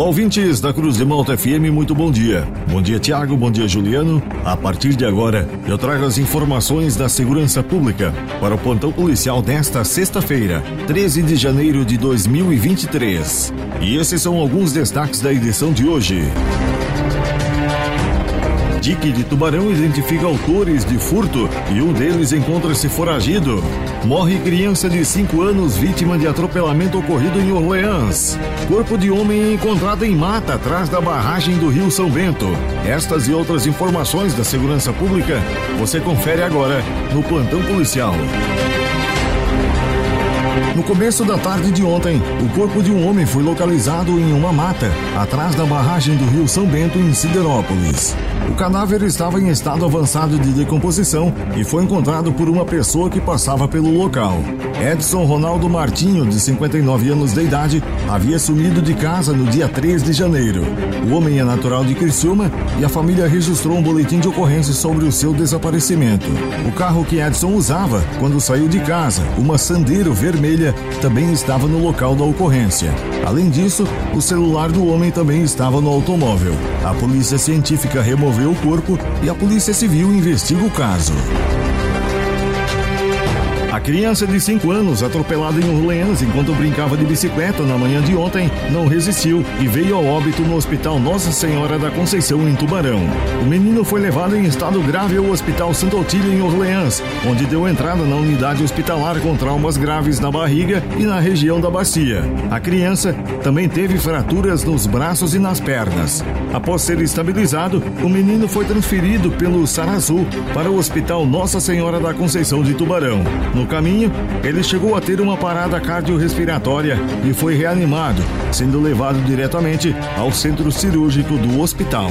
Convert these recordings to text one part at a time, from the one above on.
Olá, ouvintes da Cruz de Malta FM, muito bom dia. Bom dia, Tiago, bom dia, Juliano. A partir de agora, eu trago as informações da segurança pública para o plantão policial desta sexta-feira, 13 de janeiro de 2023. E esses são alguns destaques da edição de hoje. Dique de Tubarão identifica autores de furto e um deles encontra-se foragido. Morre criança de 5 anos vítima de atropelamento ocorrido em Orleans. Corpo de homem encontrado em mata atrás da barragem do Rio São Bento. Estas e outras informações da segurança pública você confere agora no Plantão Policial. No começo da tarde de ontem, o corpo de um homem foi localizado em uma mata, atrás da barragem do Rio São Bento, em Siderópolis. O cadáver estava em estado avançado de decomposição e foi encontrado por uma pessoa que passava pelo local. Edson Ronaldo Martinho, de 59 anos de idade, havia sumido de casa no dia 3 de janeiro. O homem é natural de Criciúma e a família registrou um boletim de ocorrência sobre o seu desaparecimento. O carro que Edson usava quando saiu de casa, uma Sandero vermelha, também estava no local da ocorrência. Além disso, o celular do homem também estava no automóvel. A polícia científica removeu o corpo e a polícia civil investiga o caso. A criança de 5 anos, atropelada em Orleans enquanto brincava de bicicleta na manhã de ontem, não resistiu e veio ao óbito no Hospital Nossa Senhora da Conceição, em Tubarão. O menino foi levado em estado grave ao Hospital Santo Otílio, em Orleans, onde deu entrada na unidade hospitalar com traumas graves na barriga e na região da bacia. A criança também teve fraturas nos braços e nas pernas. Após ser estabilizado, o menino foi transferido pelo Sarazu para o Hospital Nossa Senhora da Conceição de Tubarão. No caminho, ele chegou a ter uma parada cardiorrespiratória e foi reanimado, sendo levado diretamente ao centro cirúrgico do hospital.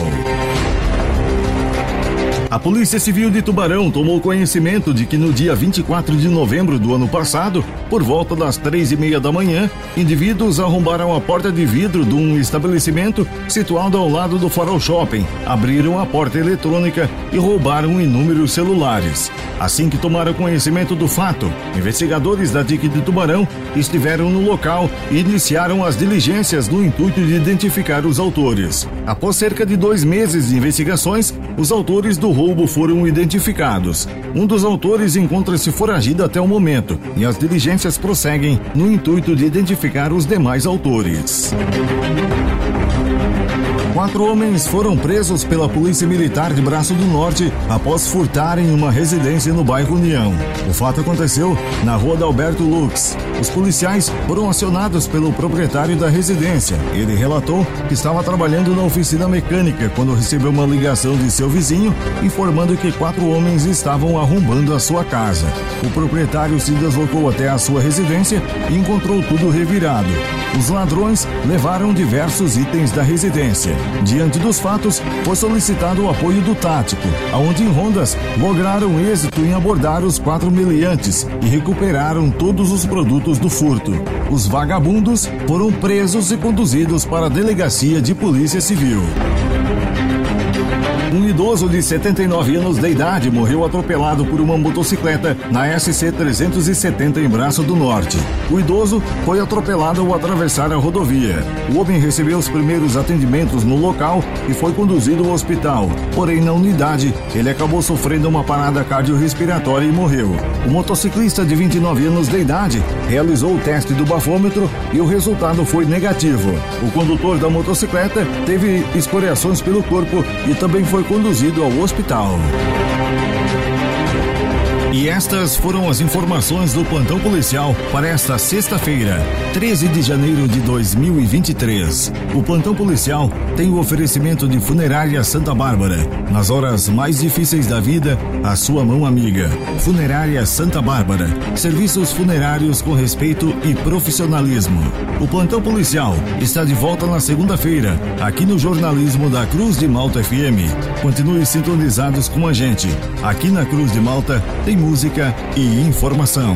A Polícia Civil de Tubarão tomou conhecimento de que no dia 24 de novembro do ano passado, por volta das três e meia da manhã, indivíduos arrombaram a porta de vidro de um estabelecimento situado ao lado do Farol Shopping, abriram a porta eletrônica e roubaram inúmeros celulares. Assim que tomaram conhecimento do fato, investigadores da DIC de Tubarão estiveram no local e iniciaram as diligências no intuito de identificar os autores. Após cerca de dois meses de investigações, os autores do roubo foram identificados. Um dos autores encontra-se foragido até o momento e as diligências prosseguem no intuito de identificar os demais autores. Quatro homens foram presos pela Polícia Militar de Braço do Norte após furtarem uma residência no bairro União. O fato aconteceu na rua da Alberto Lux. Os policiais foram acionados pelo proprietário da residência. Ele relatou que estava trabalhando na oficina mecânica quando recebeu uma ligação de seu vizinho informando que quatro homens estavam arrombando a sua casa. O proprietário se deslocou até a sua residência e encontrou tudo revirado. Os ladrões levaram diversos itens da residência. Diante dos fatos, foi solicitado o apoio do tático, aonde em rondas lograram êxito em abordar os quatro meliantes e recuperaram todos os produtos do furto. Os vagabundos foram presos e conduzidos para a delegacia de polícia civil. Um idoso de 79 anos de idade morreu atropelado por uma motocicleta na SC 370 em Braço do Norte. O idoso foi atropelado ao atravessar a rodovia. O homem recebeu os primeiros atendimentos no local e foi conduzido ao hospital. Porém, na unidade, ele acabou sofrendo uma parada cardiorrespiratória e morreu. O motociclista de 29 anos de idade realizou o teste do bafômetro e o resultado foi negativo. O condutor da motocicleta teve escoriações pelo corpo e também foi conduzido ao hospital. E estas foram as informações do plantão policial para esta sexta-feira, 13 de janeiro de 2023. O plantão policial tem o oferecimento de Funerária Santa Bárbara. Nas horas mais difíceis da vida, a sua mão amiga. Funerária Santa Bárbara. Serviços funerários com respeito e profissionalismo. O plantão policial está de volta na segunda-feira, aqui no jornalismo da Cruz de Malta FM. Continue sintonizados com a gente. Aqui na Cruz de Malta tem música e informação.